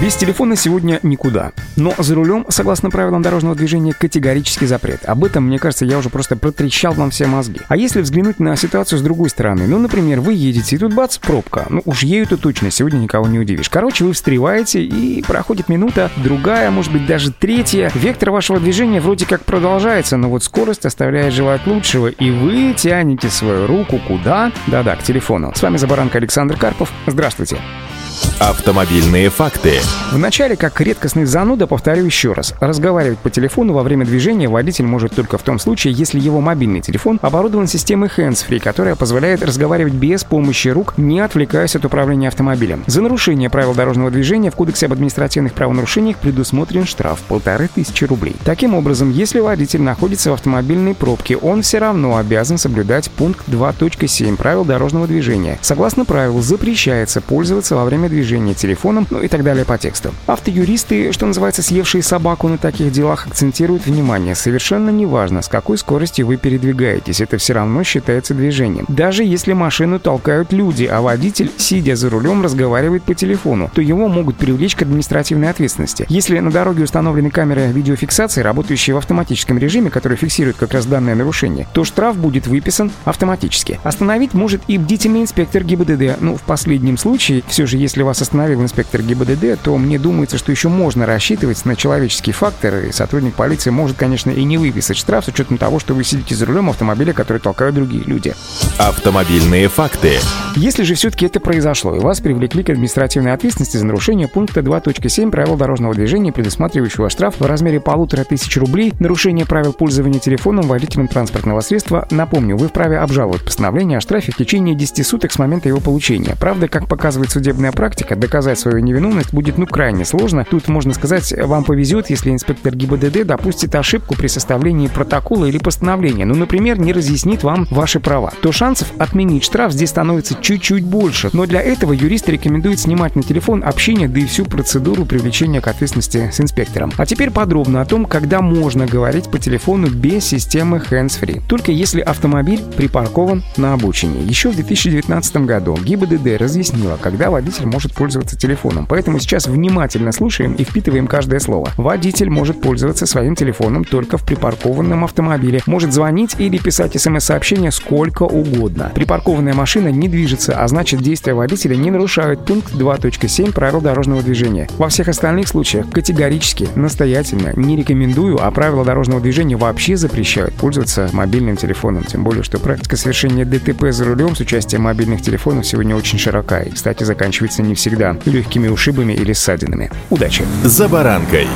Без телефона сегодня никуда. Но за рулем, согласно правилам дорожного движения, категорический запрет. Об этом, мне кажется, я уже просто протрещал вам все мозги. А если взглянуть на ситуацию с другой стороны? Ну, например, вы едете, и тут бац, пробка. Ну, уж ею-то точно сегодня никого не удивишь. Короче, вы встреваете, и проходит минута, другая, может быть, даже третья. Вектор вашего движения вроде как продолжается, но вот скорость оставляет желать лучшего, и вы тянете свою руку куда? Да-да, к телефону. С вами Забаранка Александр Карпов. Здравствуйте. Автомобильные факты. Вначале, как редкостный зануда, повторю еще раз. Разговаривать по телефону во время движения водитель может только в том случае, если его мобильный телефон оборудован системой hands-free, которая позволяет разговаривать без помощи рук, не отвлекаясь от управления автомобилем. За нарушение правил дорожного движения в Кодексе об административных правонарушениях предусмотрен штраф – полторы тысячи рублей. Таким образом, если водитель находится в автомобильной пробке, он все равно обязан соблюдать пункт 2.7 правил дорожного движения. Согласно правилу, запрещается пользоваться во время движения телефоном, ну и так далее по тексту. Автоюристы, что называется, съевшие собаку на таких делах, акцентируют внимание. Совершенно неважно, с какой скоростью вы передвигаетесь, это все равно считается движением. Даже если машину толкают люди, а водитель, сидя за рулем, разговаривает по телефону, то его могут привлечь к административной ответственности. Если на дороге установлены камеры видеофиксации, работающие в автоматическом режиме, которые фиксируют как раз данное нарушение, то штраф будет выписан автоматически. Остановить может и бдительный инспектор ГИБДД. Ну, в последнем случае, все же, если вас остановил инспектор ГИБДД, то мне думается, что еще можно рассчитывать на человеческий фактор, и сотрудник полиции может, конечно, и не выписать штраф с учетом того, что вы сидите за рулем автомобиля, который толкают другие люди. Автомобильные факты. Если же все-таки это произошло, и вас привлекли к административной ответственности за нарушение пункта 2.7 правил дорожного движения, предусматривающего штраф в размере полутора тысяч рублей, нарушение правил пользования телефоном водителем транспортного средства, напомню, вы вправе обжаловать постановление о штрафе в течение 10 суток с момента его получения. Правда, как показывает судебная практика, доказать свою невиновность будет ну крайне сложно. Тут, можно сказать, вам повезет, если инспектор ГИБДД допустит ошибку при составлении протокола или постановления, ну, например, не разъяснит вам ваши права. То шансов отменить штраф здесь становится чуть-чуть больше. Но для этого юристы рекомендуют снимать на телефон общение, да и всю процедуру привлечения к ответственности с инспектором. А теперь подробно о том, когда можно говорить по телефону без системы hands-free. Только если автомобиль припаркован на обочине. Еще в 2019 году ГИБДД разъяснила, когда водитель может пользоваться телефоном. Поэтому сейчас внимательно слушаем и впитываем каждое слово. Водитель может пользоваться своим телефоном только в припаркованном автомобиле, может звонить или писать смс-сообщения сколько угодно. Припаркованная машина не движется, а значит действия водителя не нарушают пункт 2.7 правил дорожного движения. Во всех остальных случаях категорически, настоятельно не рекомендую, а правила дорожного движения вообще запрещают пользоваться мобильным телефоном. Тем более, что практика совершения ДТП за рулем с участием мобильных телефонов сегодня очень широка и, кстати, заканчивается не всегда легкими ушибами или ссадинами. Удачи! «За баранкой».